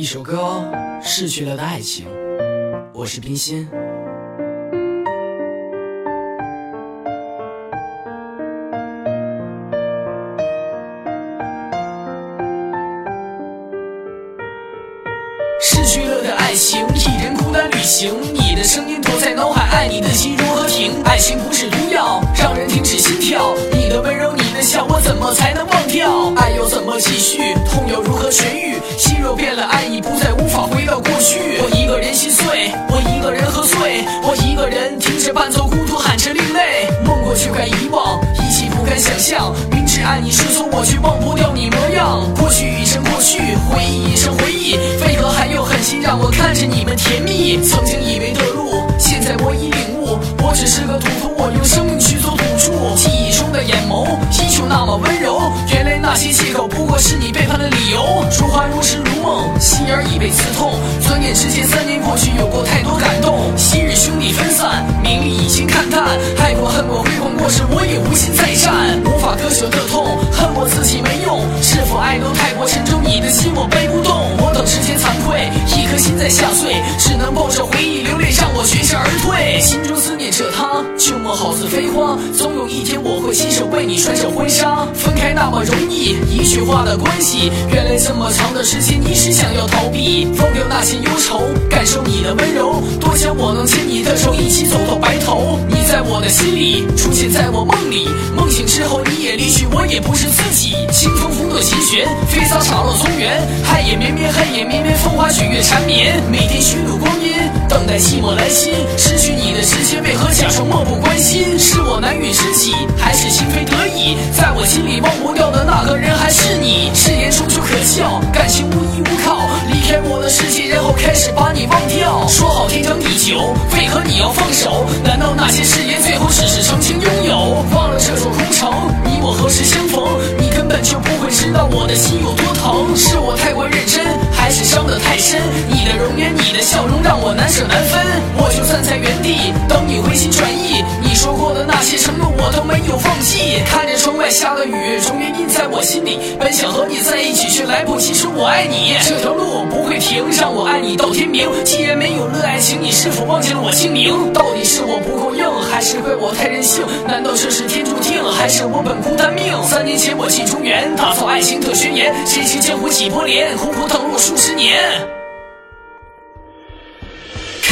一首歌，逝去了的爱情。我是冰心。逝去了的爱情，一人孤单旅行。你的声音躲在脑海，爱你的心如何停？爱情不是毒药，让人停止心跳。你的温柔，你的笑，我怎么才能忘掉？爱要怎么继续？痛又如何痊愈？心若变了，爱已不再无法回到过去。我一个人。心碎，我一个人。喝醉，我一个人。听着伴奏，孤独喊着另类。梦过去该遗忘，一切不敢想象。明知爱你是错，我却忘不掉你模样。过去已成过去，回忆已成回忆，为何还有狠心让我看着你们甜蜜？曾经以为的路，现在我已领悟，我只是个赌徒，我用生命去做赌注。那些借口不过是你背叛的理由。如花如诗如梦，心儿已被刺痛。转眼之间三年过去，有过太多感动。昔日兄弟分散，名利已经看淡，爱过恨过，辉煌过时，我也无心再战。好似飞花，总有一天我会亲手为你穿上婚纱。分开那么容易，一句话的关系，原来这么长的时间你是想要逃避，忘掉那些忧愁，感受你的温柔。多想我能牵你的手，一起走到白头。你在我的心里，出现在我梦里，梦醒之后你也离去，我也不是自己。清风拂过琴弦，飞洒洒落松原，爱也绵绵，恨也绵绵，风花雪月缠绵。每天虚度光阴，等待寂寞来袭。失去你的时间，为何假装漠不关心？是我难遇知己，还是情非得已？在我心里忘不掉的那个人还是你。誓言终究可笑，感情无依无靠，离开我的世界，然后开始把你忘掉。说好天长地久，为何你要放手？难道那些誓言最后只是曾经拥有？忘了这座空城，你我何时相逢？你根本就不会知道我的心有多疼。是我太过认真，还是伤得太深？我难舍难分。我就站在原地，等你回心转意。你说过的那些承诺，我都没有忘记。看着窗外下的雨，终于印在我心里。本想和你在一起，却来不及说我爱你。这条路不会停，让我爱你到天明。既然没有了爱情，你是否忘记了我姓名？到底是我不够硬，还是怪我太任性？难道这是天注定，还是我本孤单命？三年前我进中原，打造爱情的宣言，谁知江湖几波涟，苦苦等了数十年。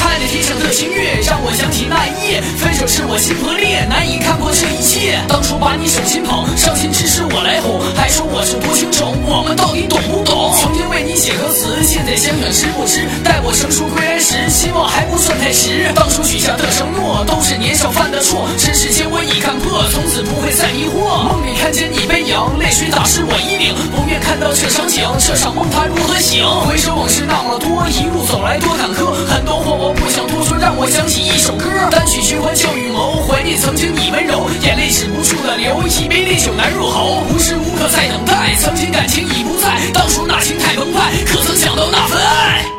看着天上的星月，让我想起那一夜，分手是我心破裂，难以看破这一切。当初把你手心捧，伤心之时我来哄，还说我是多情种，我们到底懂不懂？曾经为你写歌词，现在想想知不知？待我成熟归来时，希望还不算太迟。当初许下的承诺，都少犯的错，尘世间我已看破，从此不会再迷惑。梦里看见你背影，泪水打湿我衣领，不愿看到这场景，这场梦它如何醒？回首往事那么多，一路走来多坎坷，很多话我不想多说，让我想起一首歌，单曲循环旧雨谋，怀念曾经你温柔，眼泪止不住的流，一杯烈酒难入喉，无时无刻在等待，曾经感情已不在，当初那情太澎湃，可曾想到那份爱？